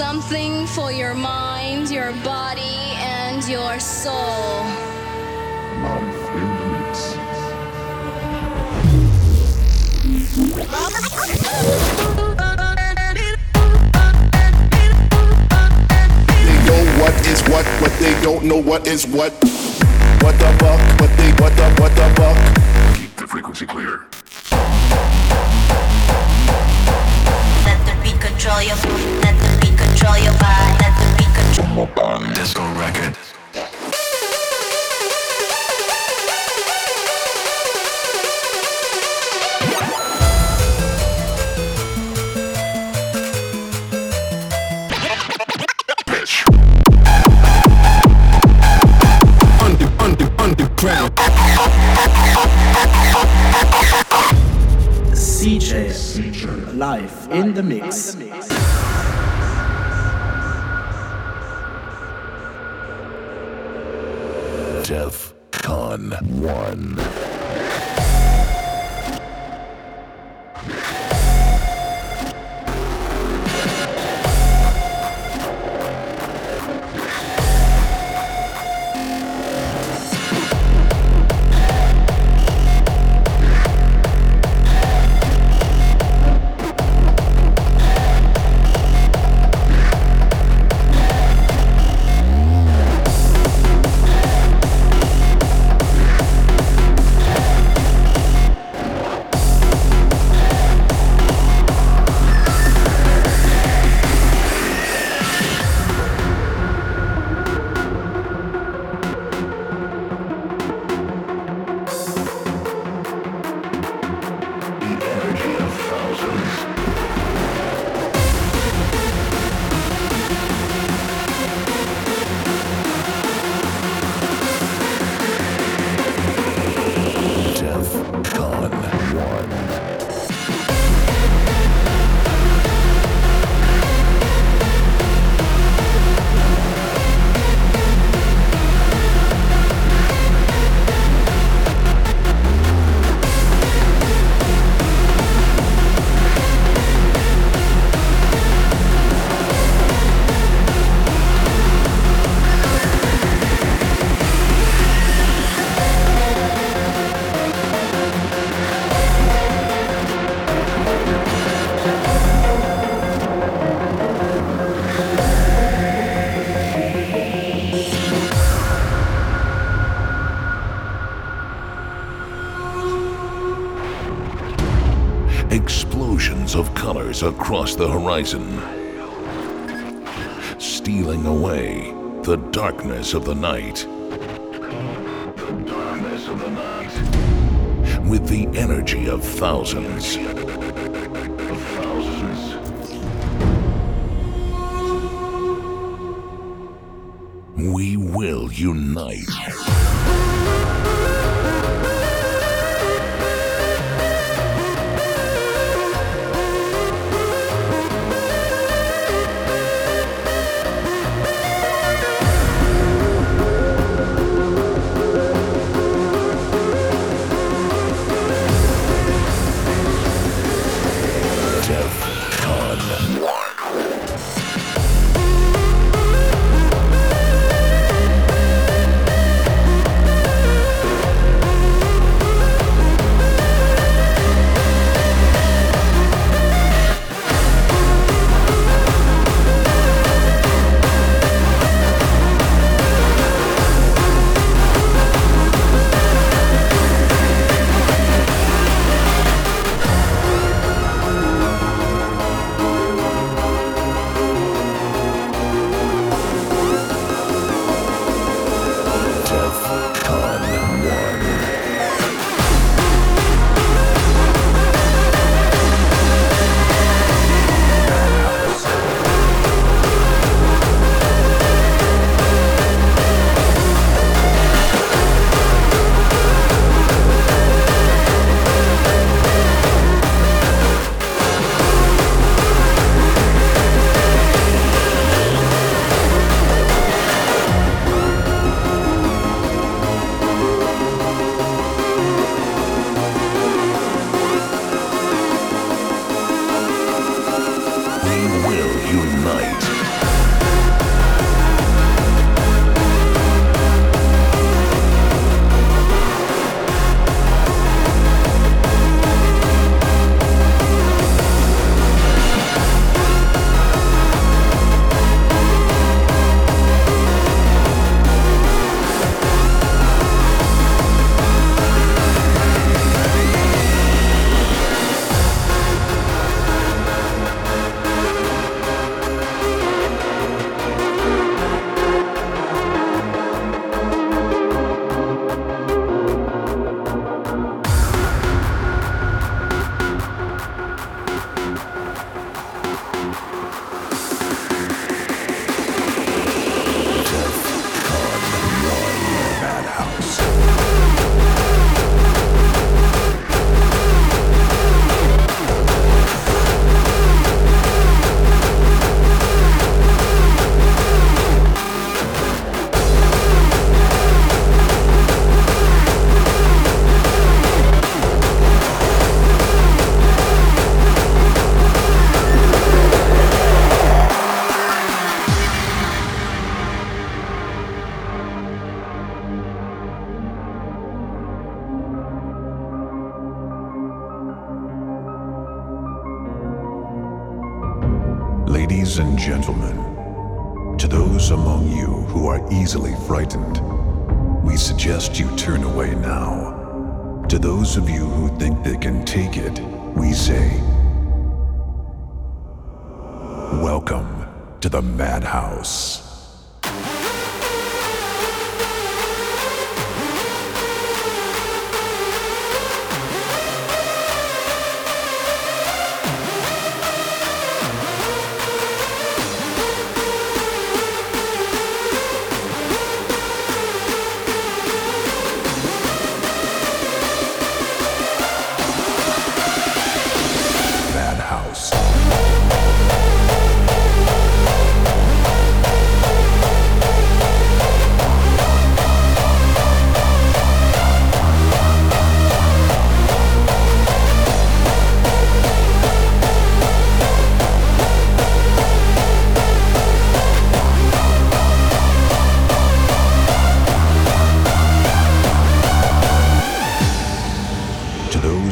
something for your mind, your body, and your soul. Life in. They know what is what, but they don't know what is what. What the fuck? What they what the what the fuck? Keep the frequency clear. Let the beat control your Let the beat control your body. Let the beat control Disco record. Bitch. Under under underground. Ceejay live in the mix. 1. Across the horizon, stealing away the darkness of the night. The darkness of the night. With the energy of thousands. Of thousands. We will unite.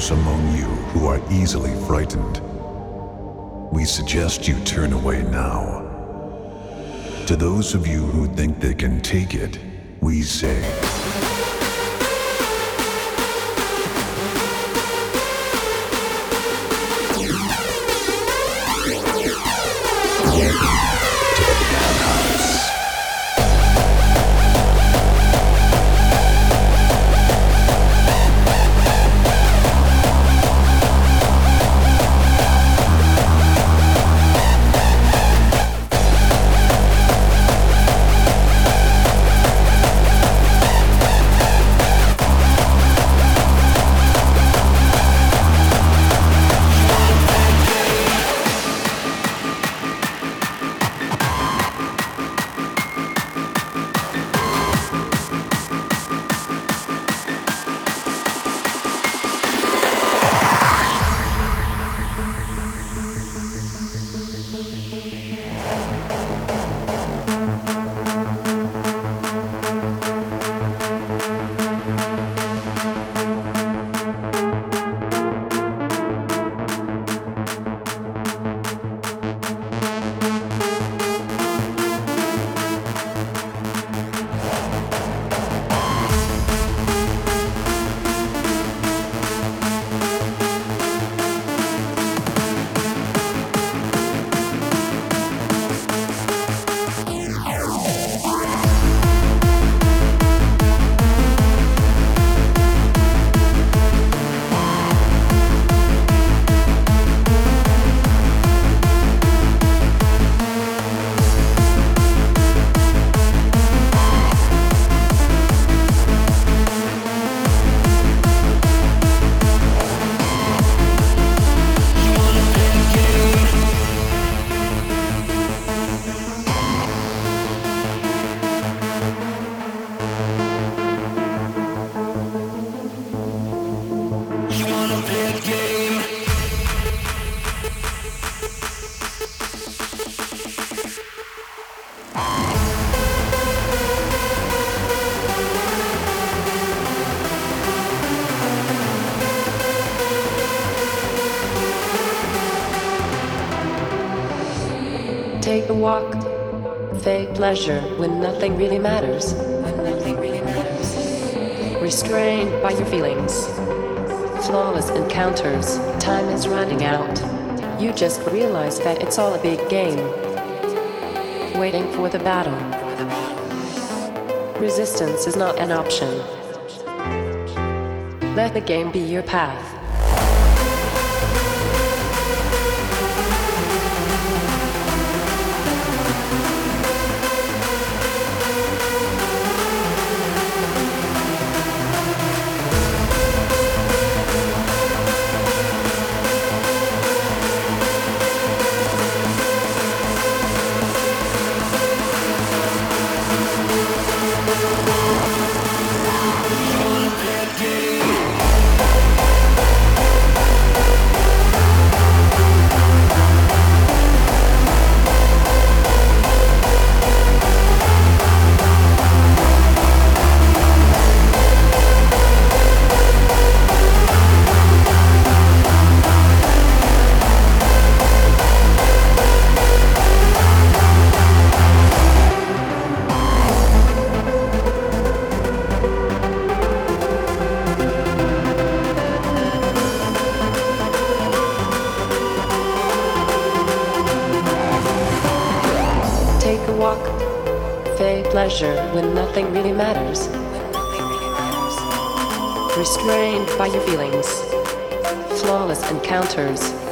Those among you who are easily frightened, we suggest you turn away now. To those of you who think they can take it, we say, pleasure when nothing really matters. When nothing really matters. Restrained by your feelings. Flawless encounters. Time is running out. You just realize that it's all a big game. Waiting for the battle. Resistance is not an option. Let the game be your path.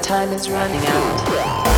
Time is running out.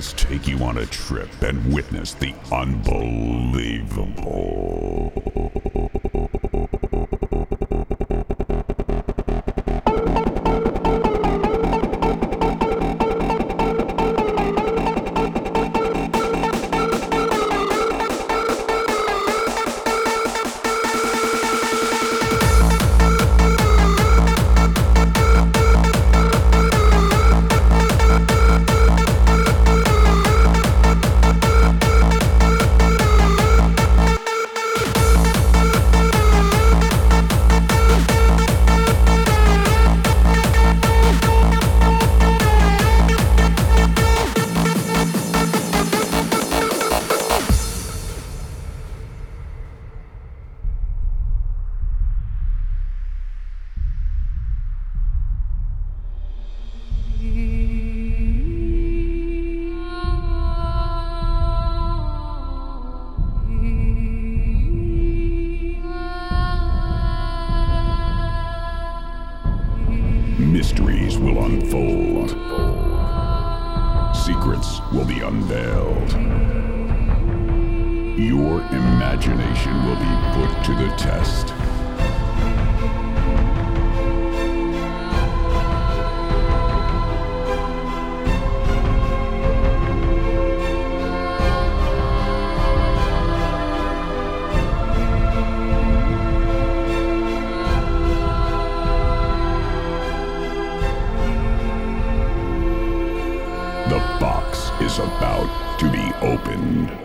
us take you on a trip and witness the unbelievable. Opened.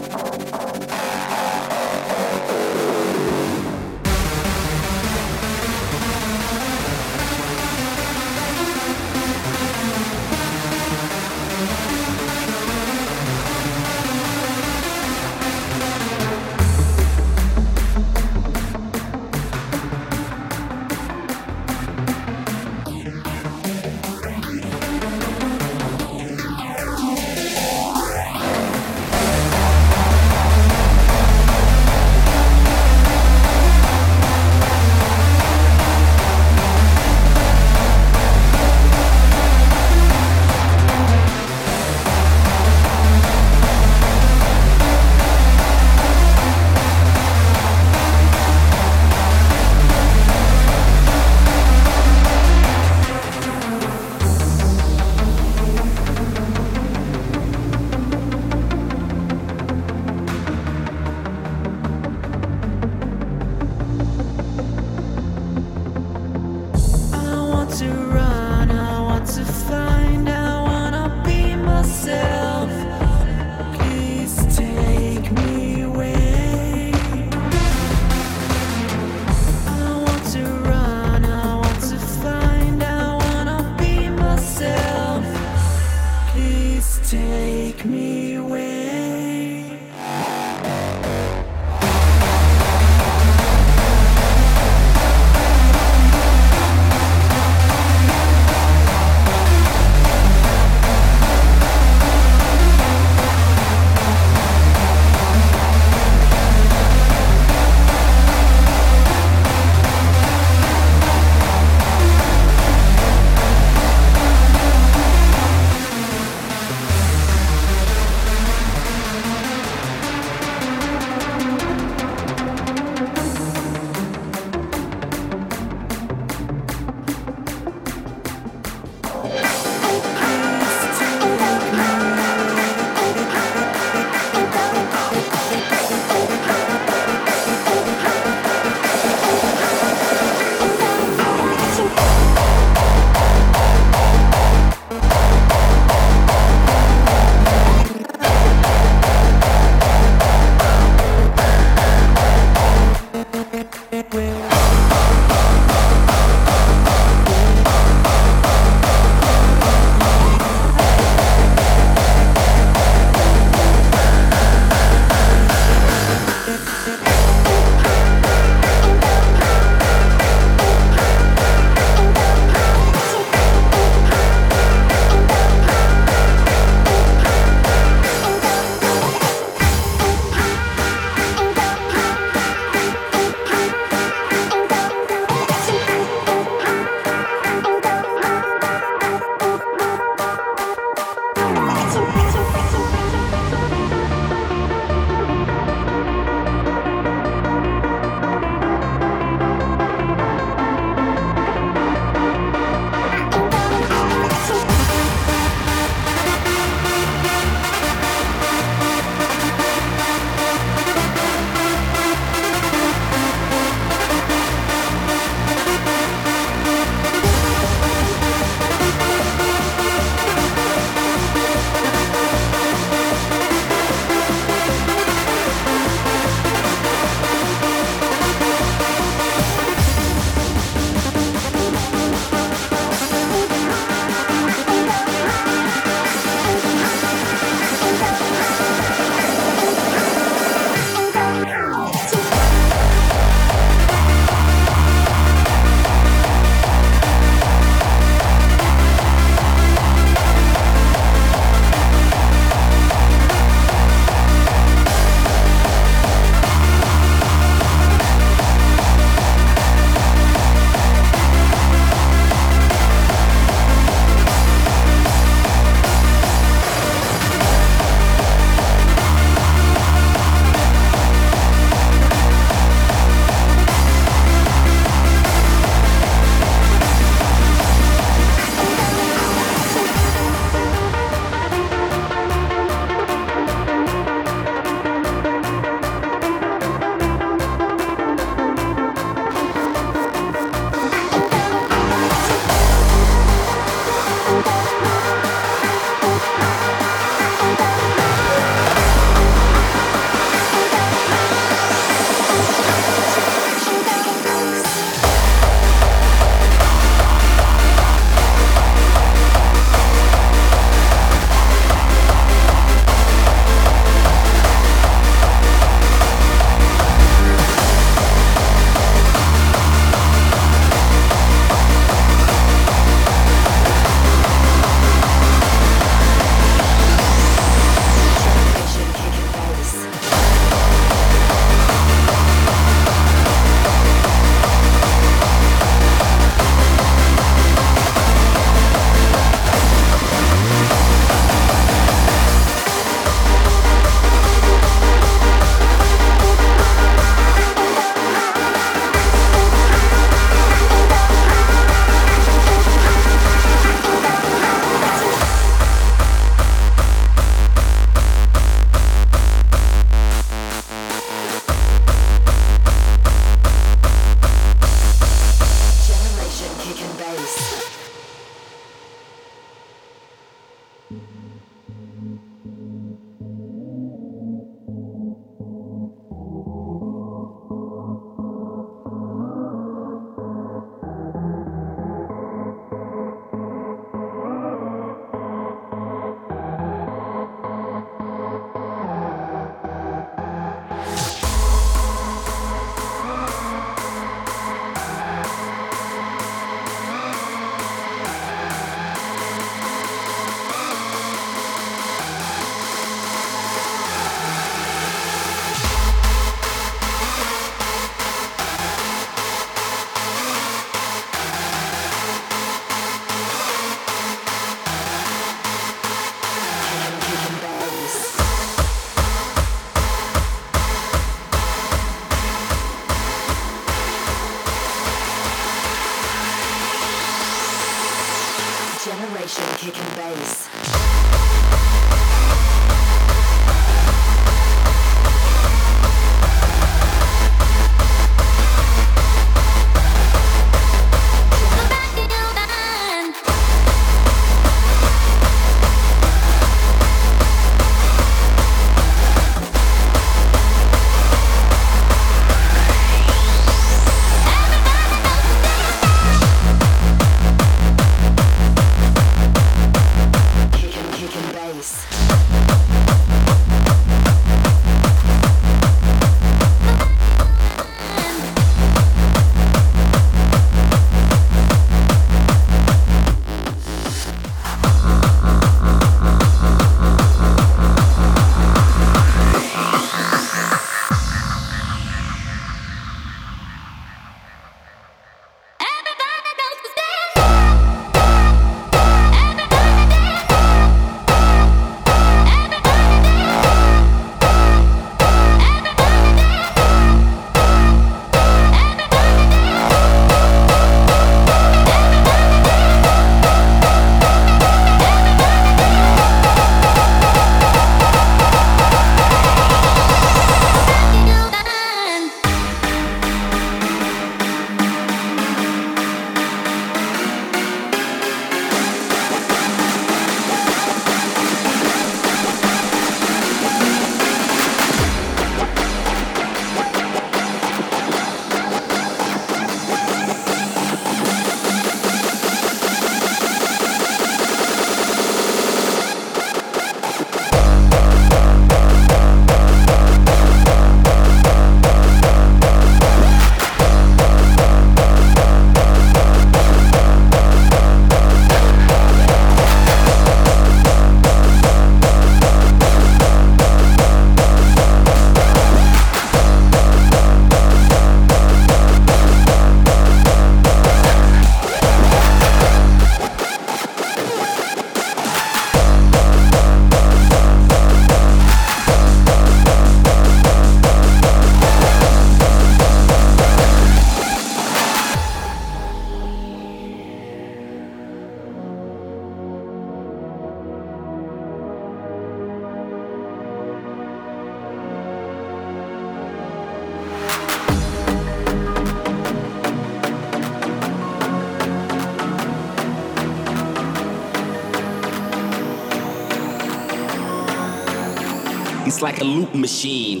It's like a loop machine.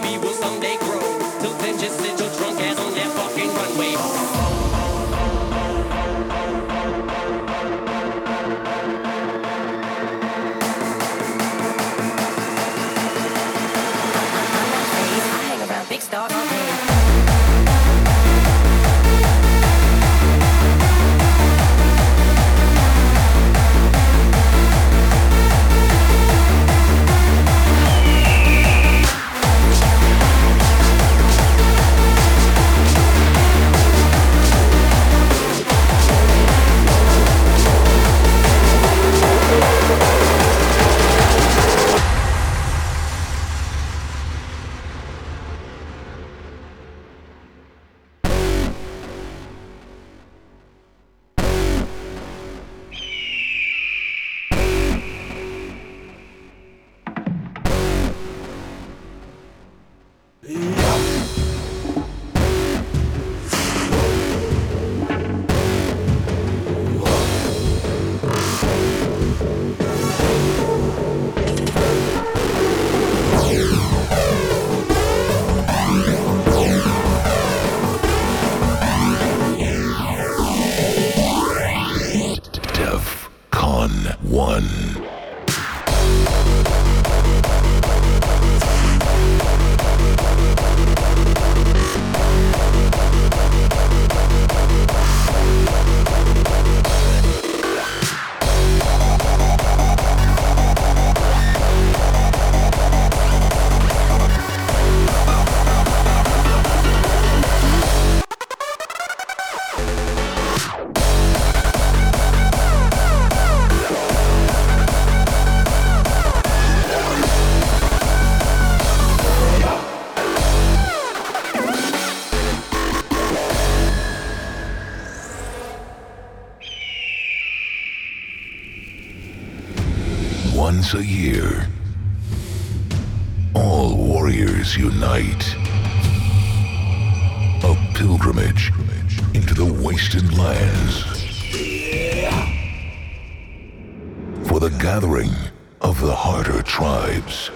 baby will someday grow. A year, all warriors unite. A pilgrimage into the wasted lands. For the gathering of the harder tribes.